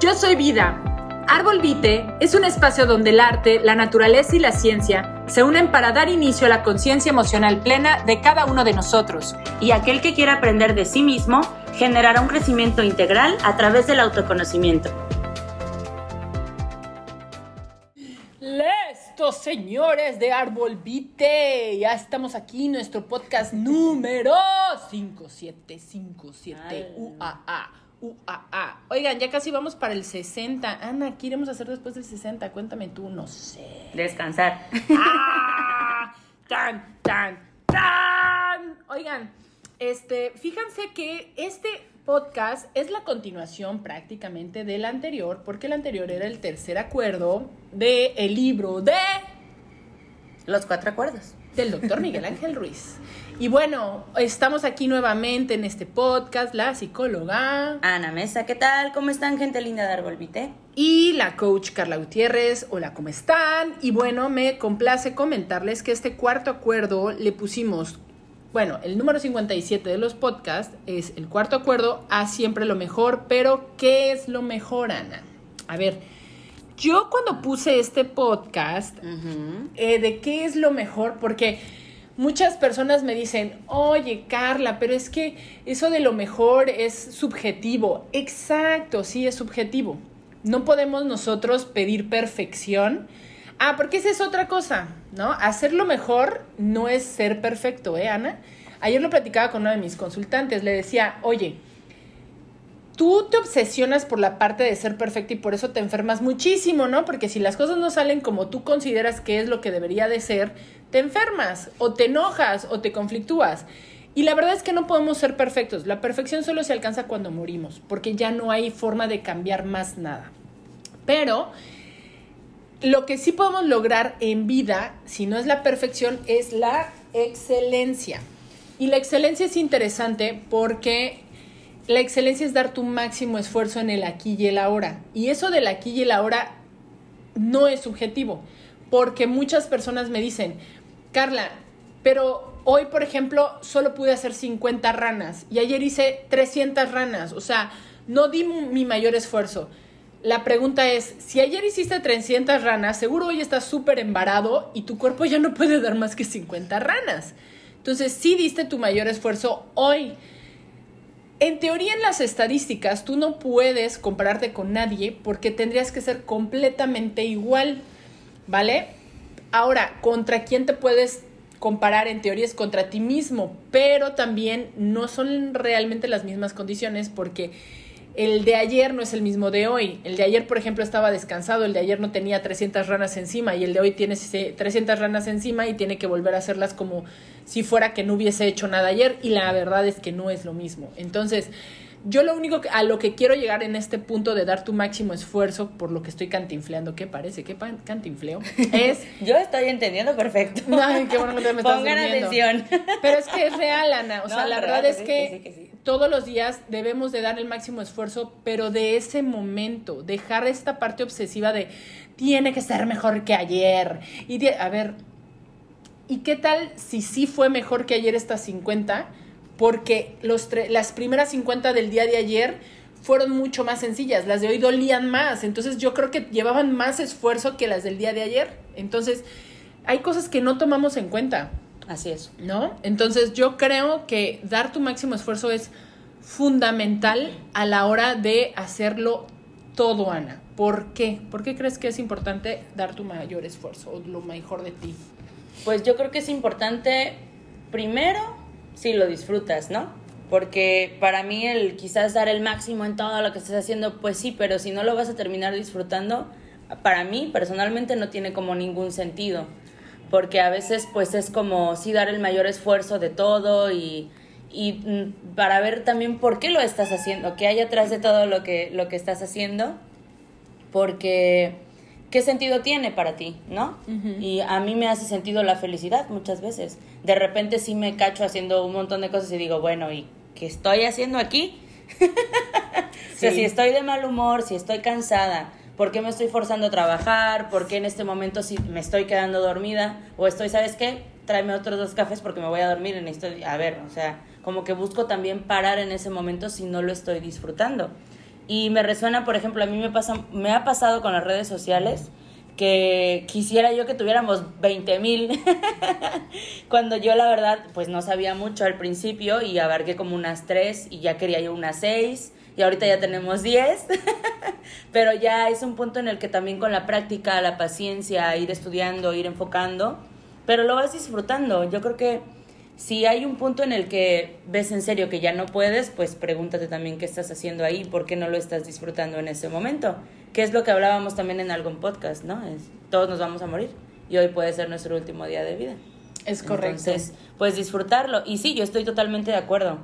Yo soy Vida. Árbol Vite es un espacio donde el arte, la naturaleza y la ciencia se unen para dar inicio a la conciencia emocional plena de cada uno de nosotros. Y aquel que quiera aprender de sí mismo generará un crecimiento integral a través del autoconocimiento. Listo, señores de Árbol Vite. Ya estamos aquí, nuestro podcast número 5757 UAA. UAA. Oigan, ya casi vamos para el 60. Ana, ¿qué iremos a hacer después del 60? Cuéntame tú, no sé. Descansar. ¡Ah! ¡Tan, tan, tan! Oigan, este, fíjense que este podcast es la continuación prácticamente del anterior, porque el anterior era el tercer acuerdo del el libro de Los cuatro acuerdos. del doctor Miguel Ángel Ruiz. Y bueno, estamos aquí nuevamente en este podcast, la psicóloga Ana Mesa, ¿qué tal? ¿Cómo están, gente linda de Árbol Vite? y la coach Carla Gutiérrez. Hola, ¿cómo están? Y bueno, me complace comentarles que este cuarto acuerdo le pusimos, bueno, el número 57 de los podcasts es el cuarto acuerdo a siempre lo mejor, pero ¿qué es lo mejor, Ana? A ver, yo cuando puse este podcast, eh, de qué es lo mejor, porque muchas personas me dicen, oye Carla, pero es que eso de lo mejor es subjetivo. Exacto, sí es subjetivo. No podemos nosotros pedir perfección. Ah, porque esa es otra cosa, ¿no? Hacerlo mejor no es ser perfecto, ¿eh, Ana? Ayer lo platicaba con uno de mis consultantes, le decía, oye, tú te obsesionas por la parte de ser perfecta y por eso te enfermas muchísimo, ¿no? Porque si las cosas no salen como tú consideras que es lo que debería de ser, te enfermas o te enojas o te conflictúas. Y la verdad es que no podemos ser perfectos. La perfección solo se alcanza cuando morimos, porque ya no hay forma de cambiar más nada. Pero lo que sí podemos lograr en vida, si no es la perfección, es la excelencia. Y la excelencia es interesante porque la excelencia es dar tu máximo esfuerzo en el aquí y el ahora. Y eso del aquí y el ahora no es subjetivo, porque muchas personas me dicen, Carla, pero hoy, por ejemplo, solo pude hacer 50 ranas y ayer hice 300 ranas, o sea, no di mi mayor esfuerzo. La pregunta es, si ayer hiciste 300 ranas, seguro hoy estás súper embarado y tu cuerpo ya no puede dar más que 50 ranas. Entonces, sí diste tu mayor esfuerzo hoy. En teoría, en las estadísticas, tú no puedes compararte con nadie porque tendrías que ser completamente igual, ¿vale? Ahora, ¿contra quién te puedes comparar? En teoría es contra ti mismo, pero también no son realmente las mismas condiciones porque el de ayer no es el mismo de hoy. El de ayer, por ejemplo, estaba descansado, el de ayer no tenía 300 ranas encima y el de hoy tiene 300 ranas encima y tiene que volver a hacerlas como si fuera que no hubiese hecho nada ayer y la verdad es que no es lo mismo. Entonces, yo lo único que, a lo que quiero llegar en este punto de dar tu máximo esfuerzo por lo que estoy cantinfleando, ¿qué parece? ¿Qué pan- cantinfleo? Es Yo estoy entendiendo perfecto. Ay, qué bueno que te me estás Pongan durmiendo. atención. Pero es que es real, Ana. O sea, la verdad es que, que sí, que sí. todos los días debemos de dar el máximo esfuerzo, pero de ese momento, dejar esta parte obsesiva de tiene que ser mejor que ayer. Y de- a ver, ¿y qué tal si sí fue mejor que ayer estas 50? Porque los las primeras 50 del día de ayer fueron mucho más sencillas, las de hoy dolían más, entonces yo creo que llevaban más esfuerzo que las del día de ayer. Entonces, hay cosas que no tomamos en cuenta. Así es. ¿no? Entonces yo creo que dar tu máximo esfuerzo es fundamental a la hora de hacerlo todo, Ana. ¿Por qué? ¿Por qué crees que es importante dar tu mayor esfuerzo o lo mejor de ti? Pues yo creo que es importante, primero, si lo disfrutas, ¿no? Porque para mí el quizás dar el máximo en todo lo que estés haciendo, pues sí, pero si no lo vas a terminar disfrutando, para mí personalmente no tiene como ningún sentido. Porque a veces pues es como sí dar el mayor esfuerzo de todo y, y mm, para ver también por qué lo estás haciendo, qué hay atrás de todo lo que, lo que estás haciendo porque ¿qué sentido tiene para ti, no? Y a mí me hace sentido la felicidad muchas veces. De repente sí me cacho haciendo un montón de cosas y digo, bueno, ¿y qué estoy haciendo aquí? O sea, Sí. si estoy de mal humor, si estoy cansada, ¿por qué me estoy forzando a trabajar? ¿Por qué en este momento sí me estoy quedando dormida? O estoy, ¿sabes qué? Tráeme otros dos cafés porque me voy a dormir y necesito... A ver, o sea, como que busco también parar en ese momento si no lo estoy disfrutando. Y me resuena, por ejemplo, a mí me, pasa, me ha pasado con las redes sociales que quisiera yo que tuviéramos 20 mil, cuando yo la verdad pues no sabía mucho al principio y abarqué como unas 3 y ya quería yo unas 6 y ahorita ya tenemos 10, pero ya es un punto en el que también con la práctica, la paciencia, ir estudiando, ir enfocando, pero lo vas disfrutando. Yo creo que si hay un punto en el que ves en serio que ya no puedes, pues pregúntate también qué estás haciendo ahí, por qué no lo estás disfrutando en ese momento. Que es lo que hablábamos también en algún podcast, ¿no? Es, todos nos vamos a morir y hoy puede ser nuestro último día de vida. Es correcto. Entonces, pues disfrutarlo. Y sí, yo estoy totalmente de acuerdo.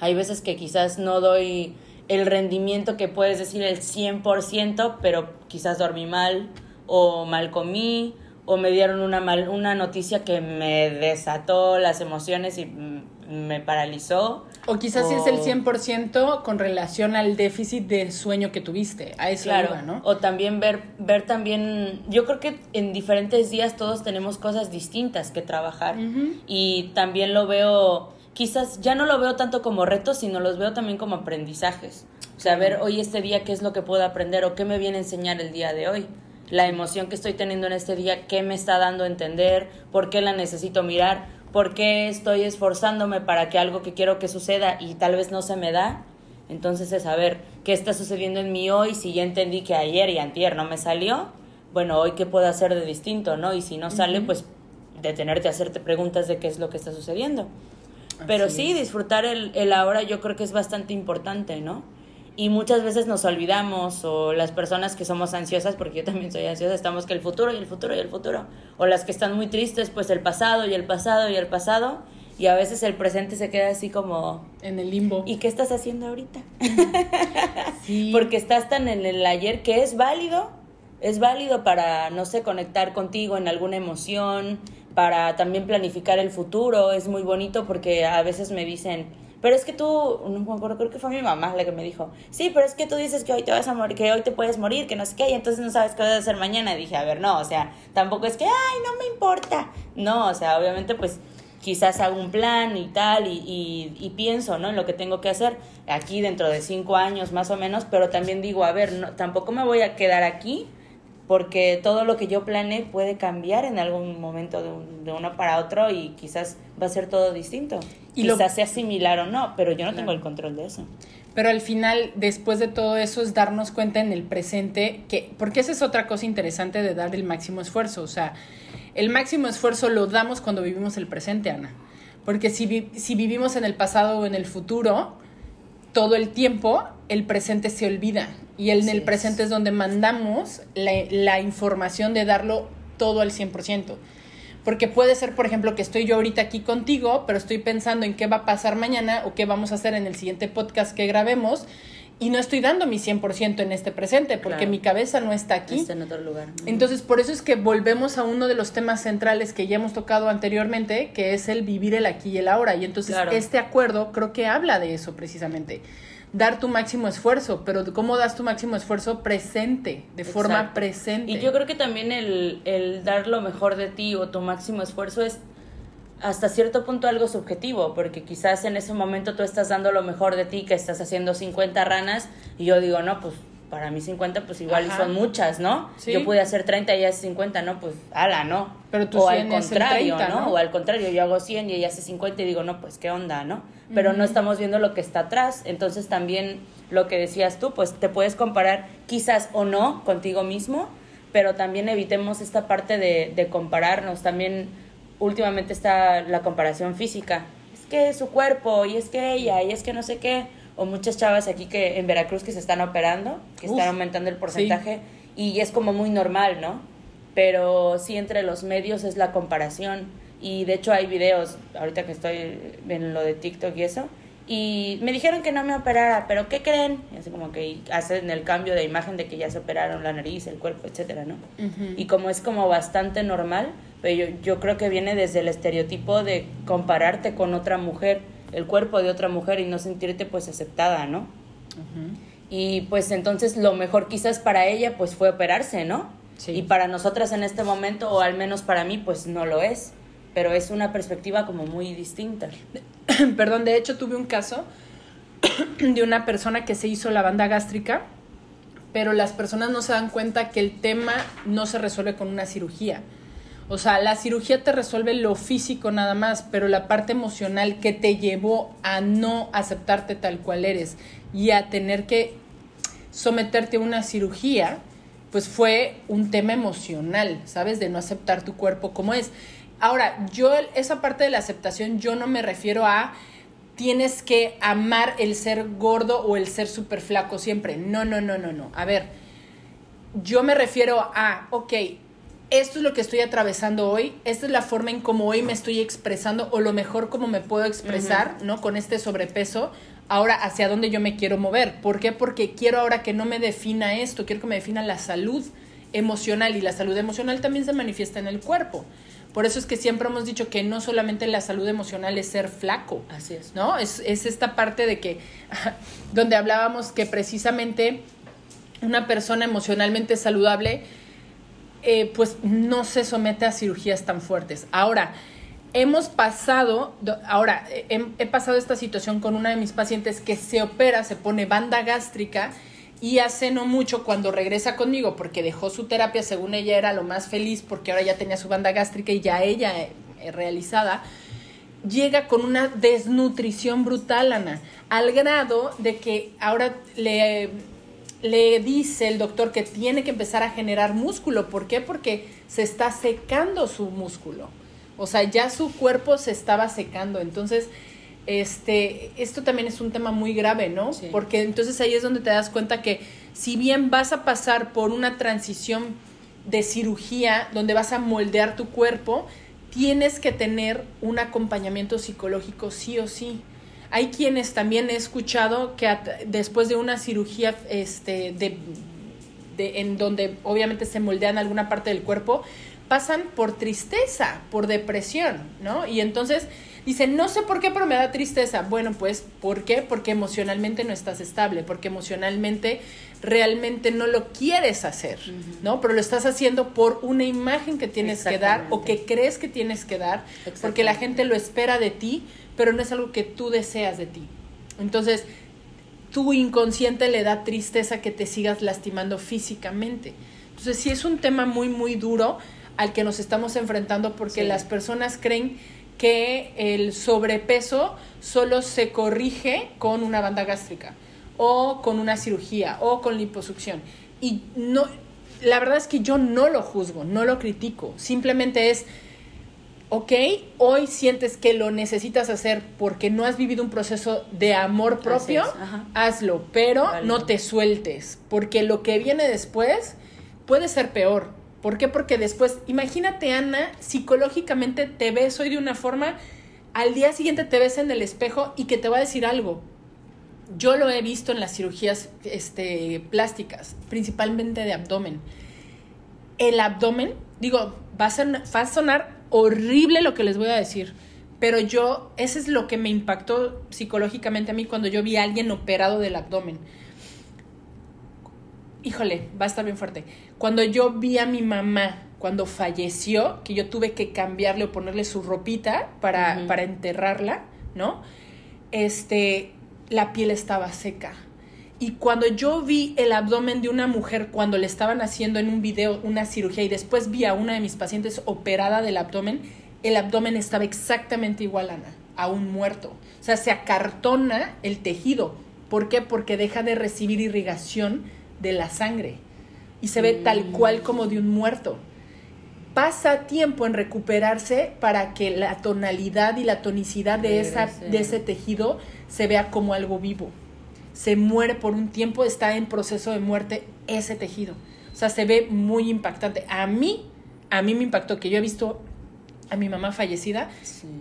Hay veces que quizás no doy el rendimiento que puedes decir el 100%, pero quizás dormí mal o mal comí o me dieron una, mal, una noticia que me desató las emociones y me paralizó. O quizás es el 100% con relación al déficit de sueño que tuviste. A eso claro, ¿no? O también ver, ver también, yo creo que en diferentes días todos tenemos cosas distintas que trabajar. Y también lo veo, quizás ya no lo veo tanto como retos, sino los veo también como aprendizajes. O sea, ver hoy este día qué es lo que puedo aprender o qué me viene a enseñar el día de hoy la emoción que estoy teniendo en este día, qué me está dando a entender, por qué la necesito mirar, por qué estoy esforzándome para que algo que quiero que suceda y tal vez no se me da. Entonces es saber qué está sucediendo en mí hoy, si ya entendí que ayer y antier no me salió, bueno, hoy qué puedo hacer de distinto, ¿no? Y si no sale, pues detenerte a hacerte preguntas de qué es lo que está sucediendo. Pero sí, disfrutar el, el ahora yo creo que es bastante importante, ¿no? Y muchas veces nos olvidamos o las personas que somos ansiosas, porque yo también soy ansiosa, estamos que el futuro y el futuro y el futuro, o las que están muy tristes, pues el pasado y el pasado y el pasado, y a veces el presente se queda así como... En el limbo. ¿Y qué estás haciendo ahorita? Sí. porque estás tan en el ayer que es válido, es válido para, no sé, conectar contigo en alguna emoción, para también planificar el futuro, es muy bonito porque a veces me dicen pero es que tú, no me acuerdo, creo que fue mi mamá la que me dijo, sí, pero es que tú dices que hoy te vas a morir, que hoy te puedes morir, que no sé qué, y entonces no sabes qué vas a hacer mañana. Y dije, a ver, no, o sea, tampoco es que, ay, no me importa. No, o sea, obviamente pues quizás hago un plan y tal, y, y, pienso, ¿no? En lo que tengo que hacer aquí dentro de cinco años más o menos, pero también digo, a ver, no, tampoco me voy a quedar aquí porque todo lo que yo planeé puede cambiar en algún momento de, uno para otro y quizás va a ser todo distinto. Y quizás sea similar o no, pero yo no tengo el control de eso. Pero al final, después de todo eso, es darnos cuenta en el presente que, porque esa es otra cosa interesante de dar el máximo esfuerzo, o sea, el máximo esfuerzo lo damos cuando vivimos el presente, Ana. Porque si, si vivimos en el pasado o en el futuro, todo el tiempo el presente se olvida y en el presente es donde mandamos la, información de darlo todo al 100%. Porque puede ser, por ejemplo, que estoy yo ahorita aquí contigo, pero estoy pensando en qué va a pasar mañana o qué vamos a hacer en el siguiente podcast que grabemos y no estoy dando mi 100% en este presente porque mi cabeza no está aquí. Está en otro lugar. Entonces, por eso es que volvemos a uno de los temas centrales que ya hemos tocado anteriormente, que es el vivir el aquí y el ahora. Y entonces este acuerdo creo que habla de eso precisamente. Dar tu máximo esfuerzo, pero ¿cómo das tu máximo esfuerzo presente, de forma presente? Y yo creo que también el, el dar lo mejor de ti o tu máximo esfuerzo es hasta cierto punto algo subjetivo, porque quizás en ese momento tú estás dando lo mejor de ti, que estás haciendo 50 ranas, y yo digo, no, pues para mí 50 pues igual son muchas, ¿no? Yo pude hacer 30 y ella hace 50, no, pues ala, ¿no? Pero tú o al contrario, ¿no? O al contrario, yo hago 100 y ella hace 50 y digo, no, pues qué onda, ¿no? Pero no estamos viendo lo que está atrás, entonces también lo que decías tú, pues te puedes comparar quizás o no contigo mismo, pero también evitemos esta parte de, de compararnos, también últimamente está la comparación física. Es que su cuerpo, y es que ella, y es que no sé qué. O muchas chavas aquí que en Veracruz que se están operando, que están aumentando el porcentaje, y es como muy normal, ¿no? Pero sí entre los medios es la comparación. Y de hecho hay videos, ahorita que estoy en lo de TikTok y eso, y me dijeron que no me operara, pero ¿qué creen? Y así como que hacen el cambio de imagen de que ya se operaron la nariz, el cuerpo, etcétera, ¿no? Y como es como bastante normal, pero yo, yo creo que viene desde el estereotipo de compararte con otra mujer, el cuerpo de otra mujer y no sentirte pues aceptada, ¿no? Y pues entonces lo mejor quizás para ella pues fue operarse, ¿no? Sí. Y para nosotras en este momento, o al menos para mí, pues no lo es. Pero es una perspectiva como muy distinta. Perdón, de hecho tuve un caso de una persona que se hizo la banda gástrica, pero las personas no se dan cuenta que el tema no se resuelve con una cirugía. O sea, la cirugía te resuelve lo físico nada más, pero la parte emocional que te llevó a no aceptarte tal cual eres y a tener que someterte a una cirugía, pues fue un tema emocional, ¿sabes? De no aceptar tu cuerpo como es. Ahora, yo esa parte de la aceptación, yo no me refiero a tienes que amar el ser gordo o el ser súper flaco siempre. No, no, no, no, no. A ver, yo me refiero a, ok, esto es lo que estoy atravesando hoy, esta es la forma en cómo hoy me estoy expresando o lo mejor como me puedo expresar, ¿no? Con este sobrepeso, ahora hacia dónde yo me quiero mover. ¿Por qué? Porque quiero ahora que no me defina esto, quiero que me defina la salud emocional y la salud emocional también se manifiesta en el cuerpo. Por eso es que siempre hemos dicho que no solamente la salud emocional es ser flaco. Así es. ¿No? Es, es esta parte de que, donde hablábamos que precisamente una persona emocionalmente saludable eh, pues no se somete a cirugías tan fuertes. Ahora, hemos pasado, ahora, he, pasado esta situación con una de mis pacientes que se opera, se pone banda gástrica y hace no mucho cuando regresa conmigo, porque dejó su terapia, según ella era lo más feliz, porque ahora ya tenía su banda gástrica y ya ella eh, eh, realizada, llega con una desnutrición brutal, Ana, al grado de que ahora le le dice el doctor que tiene que empezar a generar músculo. ¿Por qué? Porque se está secando su músculo. O sea, ya su cuerpo se estaba secando. Entonces, este, esto también es un tema muy grave, ¿no? Porque entonces ahí es donde te das cuenta que si bien vas a pasar por una transición de cirugía donde vas a moldear tu cuerpo, tienes que tener un acompañamiento psicológico sí o sí. Hay quienes también he escuchado que después de una cirugía este, de, en donde obviamente se moldean alguna parte del cuerpo, pasan por tristeza, por depresión, ¿no? Y entonces dicen, no sé por qué, pero me da tristeza. Bueno, pues, ¿por qué? Porque emocionalmente no estás estable, porque emocionalmente realmente no lo quieres hacer, ¿no? Pero lo estás haciendo por una imagen que tienes que dar o que crees que tienes que dar, porque la gente lo espera de ti, pero no es algo que tú deseas de ti. Entonces, tu inconsciente le da tristeza que te sigas lastimando físicamente. Entonces, sí es un tema muy, muy duro al que nos estamos enfrentando porque las personas creen que el sobrepeso solo se corrige con una banda gástrica o con una cirugía o con liposucción. Y no, la verdad es que yo no lo juzgo, no lo critico, simplemente es ok, hoy sientes que lo necesitas hacer porque no has vivido un proceso de amor propio, hazlo, pero no te sueltes, porque lo que viene después puede ser peor. ¿Por qué? Porque después, imagínate, Ana, psicológicamente te ves hoy de una forma, al día siguiente te ves en el espejo y que te va a decir algo. Yo lo he visto en las cirugías este, plásticas, principalmente de abdomen. El abdomen, digo, va a, va a sonar horrible lo que les voy a decir, pero yo, ese es lo que me impactó psicológicamente a mí cuando yo vi a alguien operado del abdomen. Híjole, va a estar bien fuerte. Cuando yo vi a mi mamá cuando falleció, que yo tuve que cambiarle o ponerle su ropita para, para enterrarla, ¿no? Este, la piel estaba seca y cuando yo vi el abdomen de una mujer cuando le estaban haciendo en un video una cirugía y después vi a una de mis pacientes operada del abdomen, el abdomen estaba exactamente igual, Ana, a un muerto. O sea, se acartona el tejido. ¿Por qué? Porque deja de recibir irrigación de la sangre y se ve tal mm. cual como de un muerto. Pasa tiempo en recuperarse para que la tonalidad y la tonicidad de, esa, de ese tejido se vea como algo vivo se muere por un tiempo, está en proceso de muerte ese tejido. O sea, se ve muy impactante. A mí, a mí me impactó que yo he visto a mi mamá fallecida,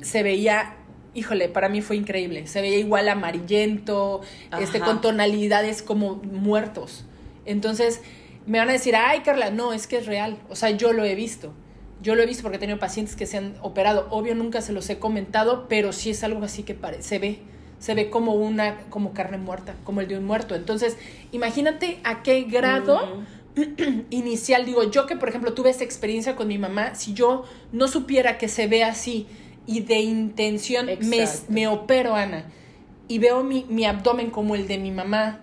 se veía, híjole, para mí fue increíble. Se veía igual amarillento, este, con tonalidades como muertos. Entonces, me van a decir, ay, Carla, no, es que es real. O sea, yo lo he visto. Yo lo he visto porque he tenido pacientes que se han operado. Obvio, nunca se los he comentado, pero sí es algo así que se ve se ve como una, como carne muerta, como el de un muerto. Entonces, imagínate a qué grado inicial, digo, yo que por ejemplo tuve esa experiencia con mi mamá, si yo no supiera que se ve así y de intención me, me opero, Ana, y veo mi, mi abdomen como el de mi mamá,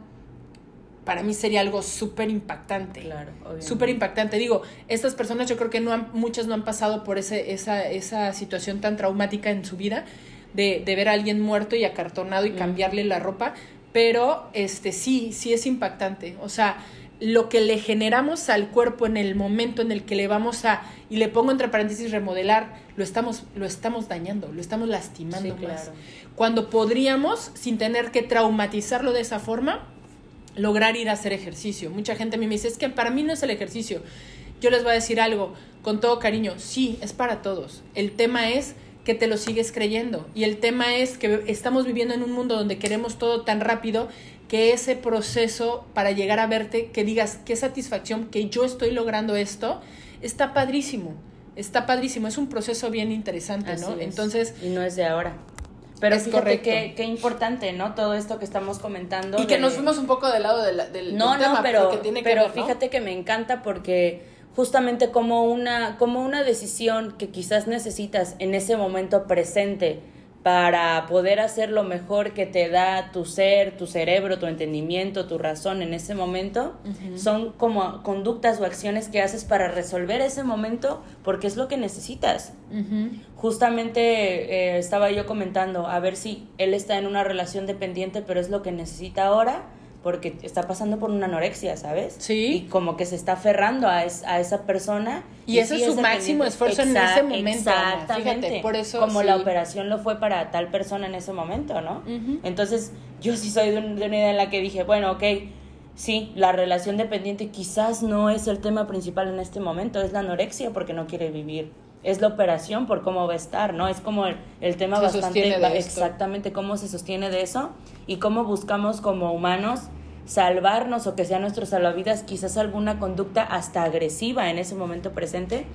para mí sería algo súper impactante. Claro. Súper impactante. Digo, estas personas yo creo que no han, muchas no han pasado por ese, esa, esa situación tan traumática en su vida de, de ver a alguien muerto y acartonado y Mm. cambiarle la ropa, pero este sí, sí es impactante. O sea, lo que le generamos al cuerpo en el momento en el que le vamos a, y le pongo entre paréntesis remodelar, lo estamos, lo estamos dañando, lo estamos lastimando Sí, más. claro. Cuando podríamos, sin tener que traumatizarlo de esa forma, lograr ir a hacer ejercicio. Mucha gente a mí me dice, es que para mí no es el ejercicio. Yo les voy a decir algo, con todo cariño, sí, es para todos. El tema es que te lo sigues creyendo. Y el tema es que estamos viviendo en un mundo donde queremos todo tan rápido que ese proceso para llegar a verte, que digas, qué satisfacción que yo estoy logrando esto, está padrísimo. Está padrísimo, es un proceso bien interesante, Así ¿no? es. Entonces, Y no es de ahora. Pero Es fíjate correcto. qué, qué importante, ¿no? Todo esto que estamos comentando. y que de- nos fuimos un poco del lado de la- del, No, del tema, no, pero, que tiene que pero ver, ¿no? fíjate que me encanta porque justamente como una, como una decisión que quizás necesitas en ese momento presente para poder hacer lo mejor que te da tu ser, tu cerebro, tu entendimiento, tu razón en ese momento, son como conductas o acciones que haces para resolver ese momento porque es lo que necesitas. Justamente eh, estaba yo comentando a ver si él está en una relación dependiente, pero es lo que necesita ahora porque está pasando por una anorexia, ¿sabes? Sí. Y como que se está aferrando a, es- a esa persona. Y ese sí es su máximo esfuerzo en ese momento. Exactamente. Fíjate, por eso como sí. la operación lo fue para tal persona en ese momento, ¿no? Entonces, yo sí soy de, un- de una idea en la que dije, bueno, ok, sí, la relación dependiente quizás no es el tema principal en este momento, es la anorexia porque no quiere vivir. Es la operación por cómo va a estar, ¿no? Es como el, el tema Se bastante... de. Exactamente cómo se sostiene de eso y cómo buscamos como humanos salvarnos o que sea nuestro salvavidas quizás alguna conducta hasta agresiva en ese momento presente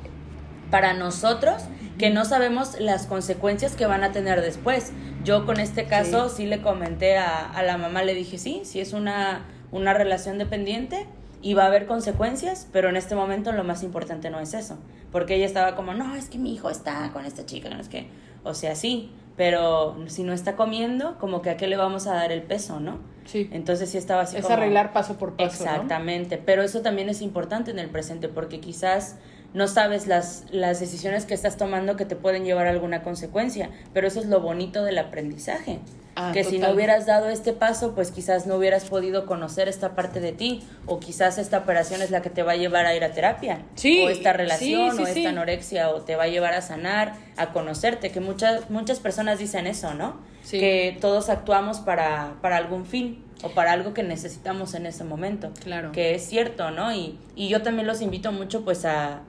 para nosotros que no sabemos las consecuencias que van a tener después. Yo con este caso sí, le comenté a, a la mamá, le dije, sí, sí es una, una relación dependiente y va a haber consecuencias, pero en este momento lo más importante no es eso, porque ella estaba como, no, es que mi hijo está con esta chica, no es que, o sea, sí, pero si no está comiendo, como que a qué le vamos a dar el peso, ¿no? Sí. Entonces sí estaba así Es como... arreglar paso por paso. ¿no? Exactamente, pero eso también es importante en el presente porque quizás no sabes las, las decisiones que estás tomando que te pueden llevar a alguna consecuencia, pero eso es lo bonito del aprendizaje. Ah, que si no hubieras dado este paso, pues quizás no hubieras podido conocer esta parte de ti, o quizás esta operación es la que te va a llevar a ir a terapia, Sí, o esta relación, sí, sí, o esta anorexia, o te va a llevar a sanar, a conocerte, que muchas, muchas personas dicen eso, ¿no? Que todos actuamos para, para algún fin o para algo que necesitamos en ese momento. Claro. Que es cierto, ¿no? Y, y yo también los invito mucho pues a,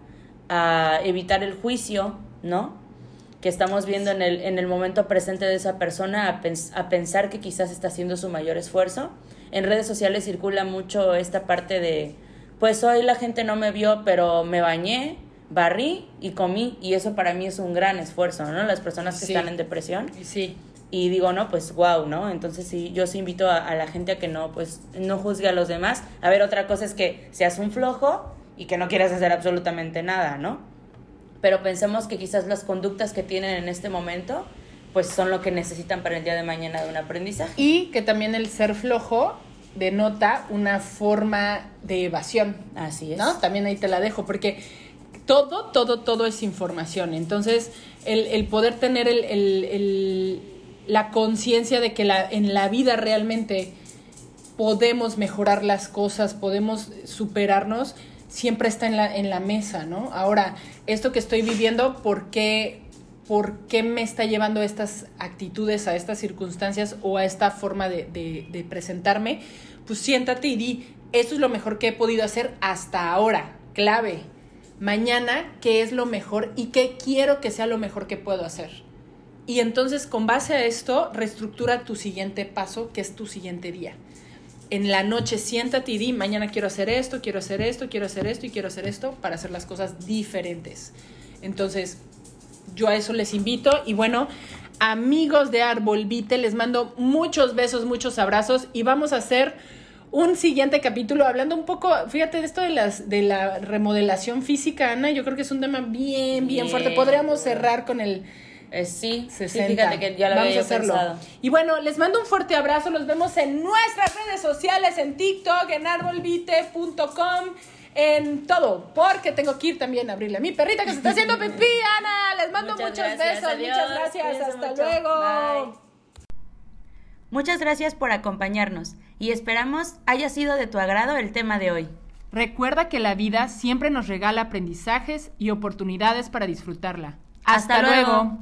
a evitar el juicio, ¿no? Que estamos viendo en el, en el momento presente de esa persona, a, pens- a pensar que quizás está haciendo su mayor esfuerzo. En redes sociales circula mucho esta parte de, pues hoy la gente no me vio, pero me bañé, barrí y comí, y eso para mí es un gran esfuerzo, ¿no? Las personas que Sí. están en depresión. Sí. Y digo, no, pues wow, ¿no? Entonces sí, yo sí invito a, a la gente a que no, pues no juzgue a los demás. A ver, otra cosa es que seas un flojo y que no quieras hacer absolutamente nada, ¿no? Pero pensemos que quizás las conductas que tienen en este momento, pues son lo que necesitan para el día de mañana de un aprendizaje. Y que también el ser flojo denota una forma de evasión. Así es. ¿no? También ahí te la dejo, porque todo, todo, todo es información. Entonces, el, el poder tener el, el- el- la conciencia de que la, en la vida realmente podemos mejorar las cosas, podemos superarnos, siempre está en la, en la mesa, ¿no? Ahora, esto que estoy viviendo, ¿por qué, ¿por qué me está llevando estas actitudes, a estas circunstancias o a esta forma de, de- de presentarme? Pues siéntate y di, esto es lo mejor que he podido hacer hasta ahora, clave. Mañana, ¿qué es lo mejor y qué quiero que sea lo mejor que puedo hacer? Y entonces, con base a esto, reestructura tu siguiente paso, que es tu siguiente día. En la noche siéntate y di, mañana quiero hacer esto, quiero hacer esto, quiero hacer esto y quiero hacer esto para hacer las cosas diferentes. Entonces, yo a eso les invito y bueno, amigos de Árbol Vite, les mando muchos besos, muchos abrazos y vamos a hacer un siguiente capítulo hablando un poco, fíjate, de esto de las de la remodelación física, Ana, yo creo que es un tema bien bien fuerte. Bien. Podríamos cerrar con el Eh, sí, 60. sí, fíjate que ya lo Vamos había a hacerlo. pensado. Y bueno, les mando un fuerte abrazo. Los vemos en nuestras redes sociales, en TikTok, en arbolvite.com, en todo. Porque tengo que ir también a abrirle a mi perrita que se está haciendo pipí, Ana. Les mando Muchas muchos gracias, besos. adiós, Muchas gracias. Hasta mucho. luego. Bye. Muchas gracias por acompañarnos y esperamos haya sido de tu agrado el tema de hoy. Recuerda que la vida siempre nos regala aprendizajes y oportunidades para disfrutarla. Hasta luego.